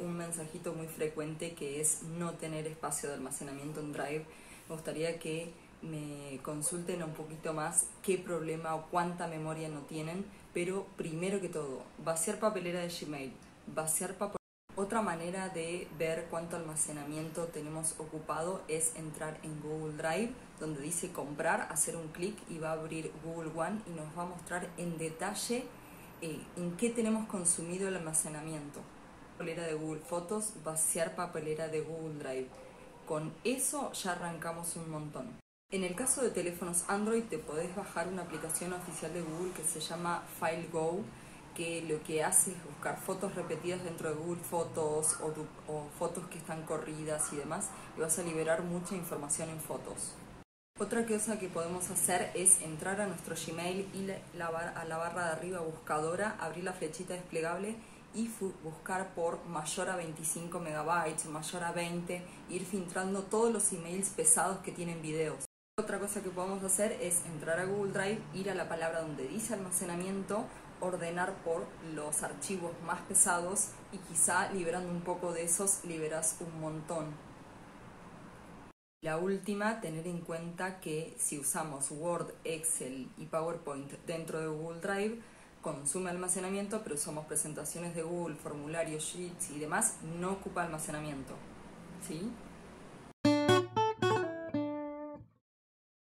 un mensajito muy frecuente que es no tener espacio de almacenamiento en Drive. Me gustaría que me consulten un poquito más qué problema o cuánta memoria no tienen, pero primero que todo, vaciar papelera de Gmail, vaciar papelera. Otra manera de ver cuánto almacenamiento tenemos ocupado es entrar en Google Drive, donde dice comprar, hacer un clic y va a abrir Google One y nos va a mostrar en detalle eh, en qué tenemos consumido el almacenamiento. Papelera de Google Fotos, vaciar papelera de Google Drive. Con eso ya arrancamos un montón. En el caso de teléfonos Android te podés bajar una aplicación oficial de Google que se llama FileGo, que lo que hace es buscar fotos repetidas dentro de Google Fotos o, fotos que están corridas y demás, y vas a liberar mucha información en fotos. Otra cosa que podemos hacer es entrar a nuestro Gmail y a la barra de arriba buscadora, abrir la flechita desplegable y buscar por mayor a 25 megabytes, mayor a 20, ir filtrando todos los emails pesados que tienen videos. Otra cosa que podemos hacer es entrar a Google Drive, ir a la palabra donde dice almacenamiento, ordenar por los archivos más pesados y quizá liberando un poco de esos liberas un montón. La última, tener en cuenta que si usamos Word, Excel y PowerPoint dentro de Google Drive, consume almacenamiento, pero usamos presentaciones de Google, formularios, sheets y demás, no ocupa almacenamiento. ¿Sí?